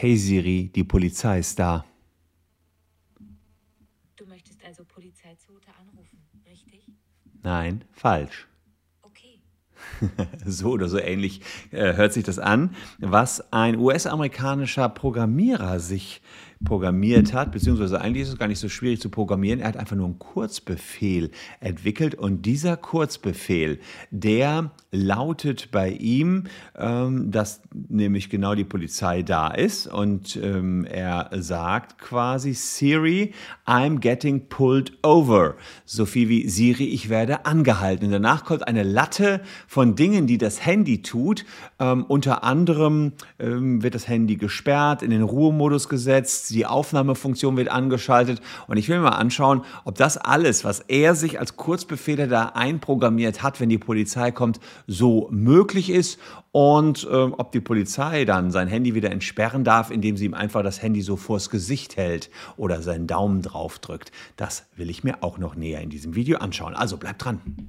Hey Siri, die Polizei ist da. Du möchtest also Polizeizote anrufen, richtig? Nein, falsch. Okay. so oder so ähnlich äh, hört sich das an, was ein US-amerikanischer Programmierer sich programmiert hat, beziehungsweise eigentlich ist es gar nicht so schwierig zu programmieren. Er hat einfach nur einen Kurzbefehl entwickelt und dieser Kurzbefehl, der lautet bei ihm, ähm, dass nämlich genau die Polizei da ist und ähm, er sagt quasi Siri, I'm getting pulled over. So viel wie Siri, ich werde angehalten. Und danach kommt eine Latte von Dingen, die das Handy tut. Ähm, unter anderem ähm, wird das Handy gesperrt, in den Ruhemodus gesetzt, die Aufnahmefunktion wird angeschaltet und ich will mir mal anschauen, ob das alles, was er sich als Kurzbefehle da einprogrammiert hat, wenn die Polizei kommt, so möglich ist und äh, ob die Polizei dann sein Handy wieder entsperren darf, indem sie ihm einfach das Handy so vors Gesicht hält oder seinen Daumen drauf drückt. Das will ich mir auch noch näher in diesem Video anschauen. Also bleibt dran.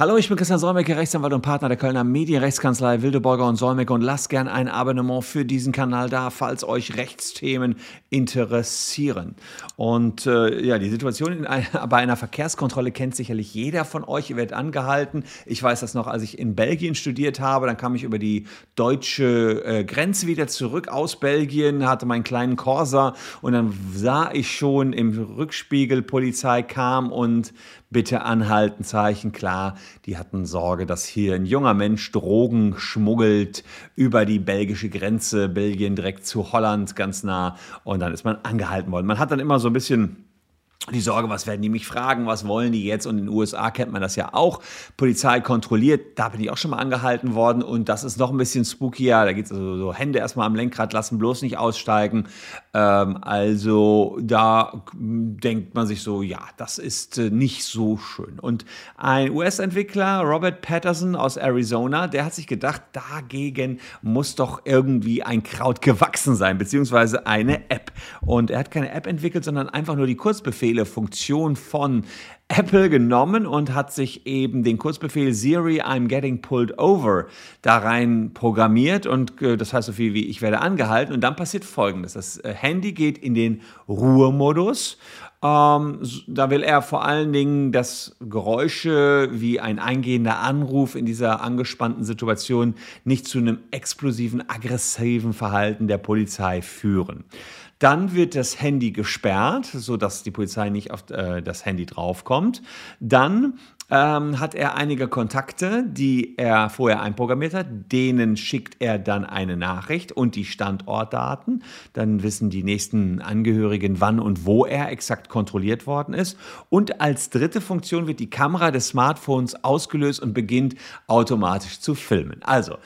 Hallo, ich bin Christian Solmecke, Rechtsanwalt und Partner der Kölner Medienrechtskanzlei Wildeborger und Solmecke und lasst gern ein Abonnement für diesen Kanal da, falls euch Rechtsthemen interessieren. Und äh, ja, die Situation ein, bei einer Verkehrskontrolle kennt sicherlich jeder von euch. Ihr werdet angehalten. Ich weiß das noch, als ich in Belgien studiert habe, dann kam ich über die deutsche äh, Grenze wieder zurück aus Belgien, hatte meinen kleinen Corsa und dann sah ich schon im Rückspiegel, Polizei kam und bitte anhalten, Zeichen klar. Die hatten Sorge, dass hier ein junger Mensch Drogen schmuggelt über die belgische Grenze, Belgien direkt zu Holland ganz nah. Und dann ist man angehalten worden. Man hat dann immer so ein bisschen die Sorge, was werden die mich fragen, was wollen die jetzt? Und in den USA kennt man das ja auch. Polizei kontrolliert, da bin ich auch schon mal angehalten worden und das ist noch ein bisschen spookier. Da geht es also so Hände erstmal am Lenkrad lassen, bloß nicht aussteigen. Ähm, also da denkt man sich so, ja, das ist äh, nicht so schön. Und ein US-Entwickler, Robert Patterson aus Arizona, der hat sich gedacht, dagegen muss doch irgendwie ein Kraut gewachsen sein, beziehungsweise eine App. Und er hat keine App entwickelt, sondern einfach nur die Kurzbefehle Funktion von Apple genommen und hat sich eben den Kurzbefehl Siri I'm getting pulled over da rein programmiert und äh, das heißt so viel wie ich werde angehalten und dann passiert folgendes. Das äh, Handy geht in den Ruhemodus. Ähm, da will er vor allen Dingen, dass Geräusche wie ein eingehender Anruf in dieser angespannten Situation nicht zu einem explosiven, aggressiven Verhalten der Polizei führen. Dann wird das Handy gesperrt, sodass die Polizei nicht auf äh, das Handy draufkommt. Dann ähm, hat er einige Kontakte, die er vorher einprogrammiert hat. Denen schickt er dann eine Nachricht und die Standortdaten. Dann wissen die nächsten Angehörigen, wann und wo er exakt kontrolliert worden ist. Und als dritte Funktion wird die Kamera des Smartphones ausgelöst und beginnt automatisch zu filmen. Also,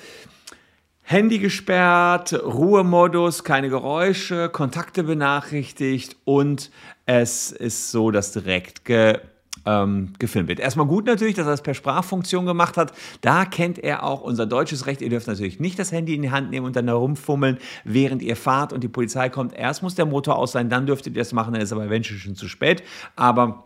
Handy gesperrt, Ruhemodus, keine Geräusche, Kontakte benachrichtigt und es ist so, dass direkt ge, ähm, gefilmt wird. Erstmal gut natürlich, dass er das per Sprachfunktion gemacht hat. Da kennt er auch unser deutsches Recht. Ihr dürft natürlich nicht das Handy in die Hand nehmen und dann herumfummeln, während ihr fahrt und die Polizei kommt. Erst muss der Motor aus sein, dann dürft ihr das machen, dann ist aber eventuell schon zu spät. Aber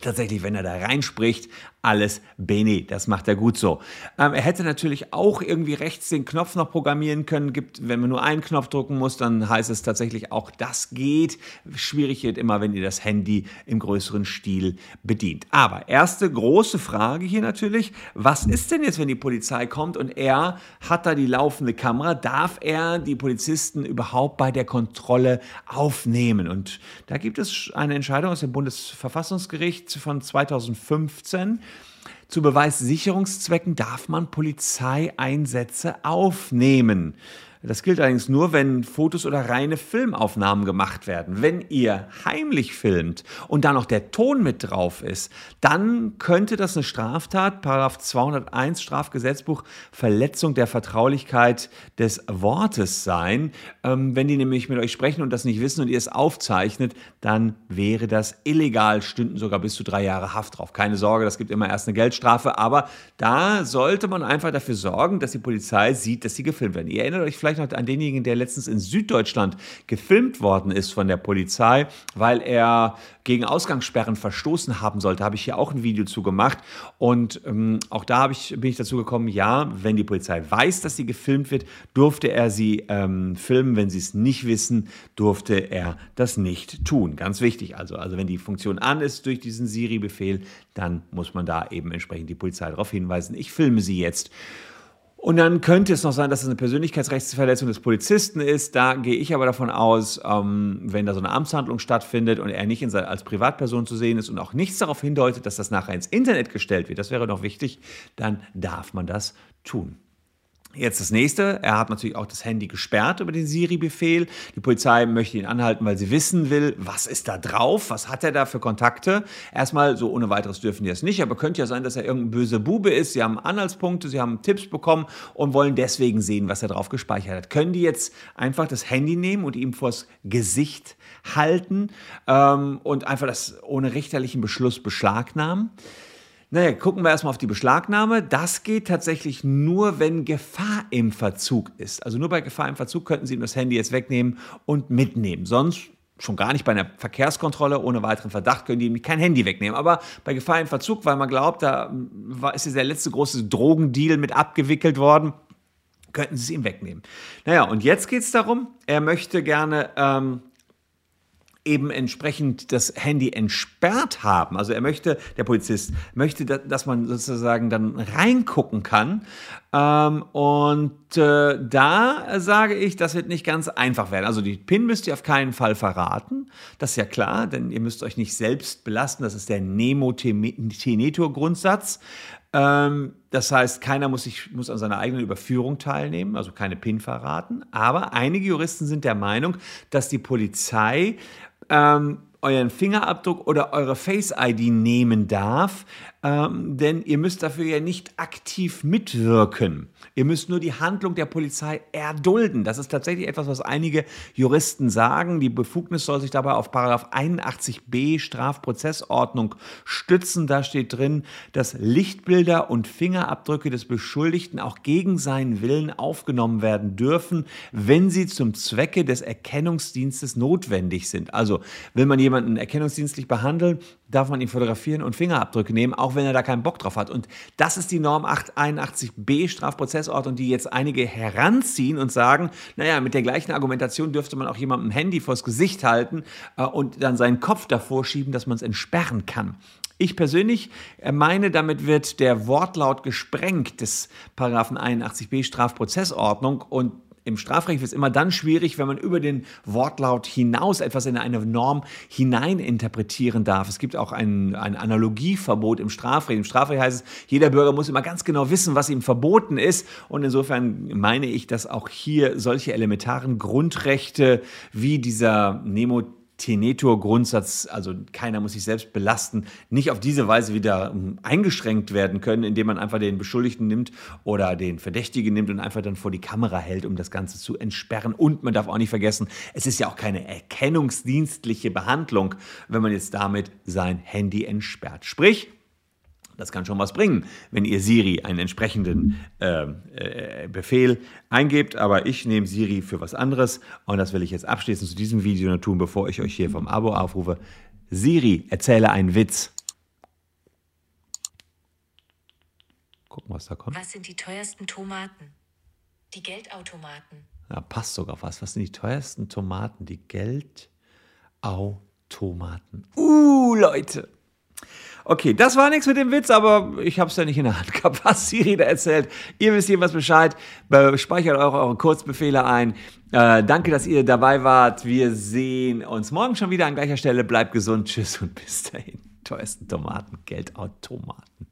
tatsächlich, wenn er da reinspricht, alles Bene. Das macht er gut so. Ähm, er hätte natürlich auch irgendwie rechts den Knopf noch programmieren können. Gibt, wenn man nur einen Knopf drücken muss, dann heißt es tatsächlich auch, das geht. Schwierig wird immer, wenn ihr das Handy im größeren Stil bedient. Aber erste große Frage hier natürlich, was ist denn jetzt, wenn die Polizei kommt und er hat da die laufende Kamera? Darf er die Polizisten überhaupt bei der Kontrolle aufnehmen? Und da gibt es eine Entscheidung aus dem Bundesverfassungsgericht von 2015. Zu Beweissicherungszwecken darf man Polizeieinsätze aufnehmen. Das gilt allerdings nur, wenn Fotos oder reine Filmaufnahmen gemacht werden. Wenn ihr heimlich filmt und da noch der Ton mit drauf ist, dann könnte das eine Straftat, Paragraph 201 Strafgesetzbuch, Verletzung der Vertraulichkeit des Wortes sein. Ähm, wenn die nämlich mit euch sprechen und das nicht wissen und ihr es aufzeichnet, dann wäre das illegal, stünden sogar bis zu drei Jahre Haft drauf. Keine Sorge, das gibt immer erst eine Geldstrafe, aber da sollte man einfach dafür sorgen, dass die Polizei sieht, dass sie gefilmt werden. Ihr erinnert euch vielleicht vielleicht noch an denjenigen, der letztens in Süddeutschland gefilmt worden ist von der Polizei, weil er gegen Ausgangssperren verstoßen haben sollte. Habe ich hier auch ein Video zu gemacht. Und ähm, auch da ich, bin ich dazu gekommen, ja, wenn die Polizei weiß, dass sie gefilmt wird, durfte er sie ähm, filmen. Wenn sie es nicht wissen, durfte er das nicht tun. Ganz wichtig also. Also wenn die Funktion an ist durch diesen Siri-Befehl, dann muss man da eben entsprechend die Polizei darauf hinweisen. Ich filme sie jetzt. Und dann könnte es noch sein, dass es eine Persönlichkeitsrechtsverletzung des Polizisten ist. Da gehe ich aber davon aus, ähm, wenn da so eine Amtshandlung stattfindet und er nicht sein, als Privatperson zu sehen ist und auch nichts darauf hindeutet, dass das nachher ins Internet gestellt wird, das wäre noch wichtig, dann darf man das tun. Jetzt das nächste. Er hat natürlich auch das Handy gesperrt über den Siri-Befehl. Die Polizei möchte ihn anhalten, weil sie wissen will, was ist da drauf? Was hat er da für Kontakte? Erstmal, so ohne weiteres dürfen die das nicht, aber könnte ja sein, dass er irgendein böser Bube ist. Sie haben Anhaltspunkte, sie haben Tipps bekommen und wollen deswegen sehen, was er drauf gespeichert hat. Können die jetzt einfach das Handy nehmen und ihm vors Gesicht halten ähm, und einfach das ohne richterlichen Beschluss beschlagnahmen? Naja, gucken wir erstmal auf die Beschlagnahme. Das geht tatsächlich nur, wenn Gefahr im Verzug ist. Also nur bei Gefahr im Verzug könnten Sie ihm das Handy jetzt wegnehmen und mitnehmen. Sonst schon gar nicht bei einer Verkehrskontrolle ohne weiteren Verdacht können die ihm kein Handy wegnehmen. Aber bei Gefahr im Verzug, weil man glaubt, da ist der letzte große Drogendeal mit abgewickelt worden, könnten sie es ihm wegnehmen. Naja, und jetzt geht es darum, er möchte gerne ähm, eben entsprechend das Handy entsperrt haben. Also er möchte, der Polizist möchte, dass man sozusagen dann reingucken kann. Ähm, und äh, da sage ich, das wird nicht ganz einfach werden. Also die PIN müsst ihr auf keinen Fall verraten. Das ist ja klar, denn ihr müsst euch nicht selbst belasten. Das ist der Nemo-Tenetur-Grundsatz. Ähm, das heißt, keiner muss, sich, muss an seiner eigenen Überführung teilnehmen, also keine PIN verraten. Aber einige Juristen sind der Meinung, dass die Polizei ähm, euren Fingerabdruck oder eure Face-ID nehmen darf, ähm, denn ihr müsst dafür ja nicht aktiv mitwirken. Ihr müsst nur die Handlung der Polizei erdulden. Das ist tatsächlich etwas, was einige Juristen sagen. Die Befugnis soll sich dabei auf 81b Strafprozessordnung stützen. Da steht drin, dass Lichtbilder und Fingerabdrücke des Beschuldigten auch gegen seinen Willen aufgenommen werden dürfen, wenn sie zum Zwecke des Erkennungsdienstes notwendig sind. Also will man jemanden erkennungsdienstlich behandeln, darf man ihn fotografieren und Fingerabdrücke nehmen, auch wenn er da keinen Bock drauf hat. Und das ist die Norm 81b Strafprozessordnung, die jetzt einige heranziehen und sagen, naja, mit der gleichen Argumentation dürfte man auch jemandem Handy vors Gesicht halten äh, und dann seinen Kopf davor schieben, dass man es entsperren kann. Ich persönlich äh, meine, damit wird der Wortlaut gesprengt des Paragraphen 81b Strafprozessordnung und im Strafrecht ist es immer dann schwierig, wenn man über den Wortlaut hinaus etwas in eine Norm hineininterpretieren darf. Es gibt auch ein, ein Analogieverbot im Strafrecht. Im Strafrecht heißt es, jeder Bürger muss immer ganz genau wissen, was ihm verboten ist. Und insofern meine ich, dass auch hier solche elementaren Grundrechte wie dieser Nemo Tenetur-Grundsatz, also keiner muss sich selbst belasten, nicht auf diese Weise wieder ähm, eingeschränkt werden können, indem man einfach den Beschuldigten nimmt oder den Verdächtigen nimmt und einfach dann vor die Kamera hält, um das Ganze zu entsperren. Und man darf auch nicht vergessen, es ist ja auch keine erkennungsdienstliche Behandlung, wenn man jetzt damit sein Handy entsperrt. Sprich, das kann schon was bringen, wenn ihr Siri einen entsprechenden äh, äh, Befehl eingebt. Aber ich nehme Siri für was anderes und das will ich jetzt abschließend zu diesem Video noch tun, bevor ich euch hier vom Abo aufrufe. Siri, erzähle einen Witz. Gucken, was da kommt. Was sind die teuersten Tomaten? Die Geldautomaten. Ja, passt sogar was. Was sind die teuersten Tomaten? Die Geldautomaten. Uh, Leute. Okay, das war nichts mit dem Witz, aber ich habe es ja nicht in der Hand gehabt, was Siri da erzählt. Ihr wisst jedenfalls Bescheid. Speichert eure, eure Kurzbefehle ein. Äh, danke, dass ihr dabei wart. Wir sehen uns morgen schon wieder an gleicher Stelle. Bleibt gesund. Tschüss und bis dahin. Teuersten Tomaten, Geldautomaten.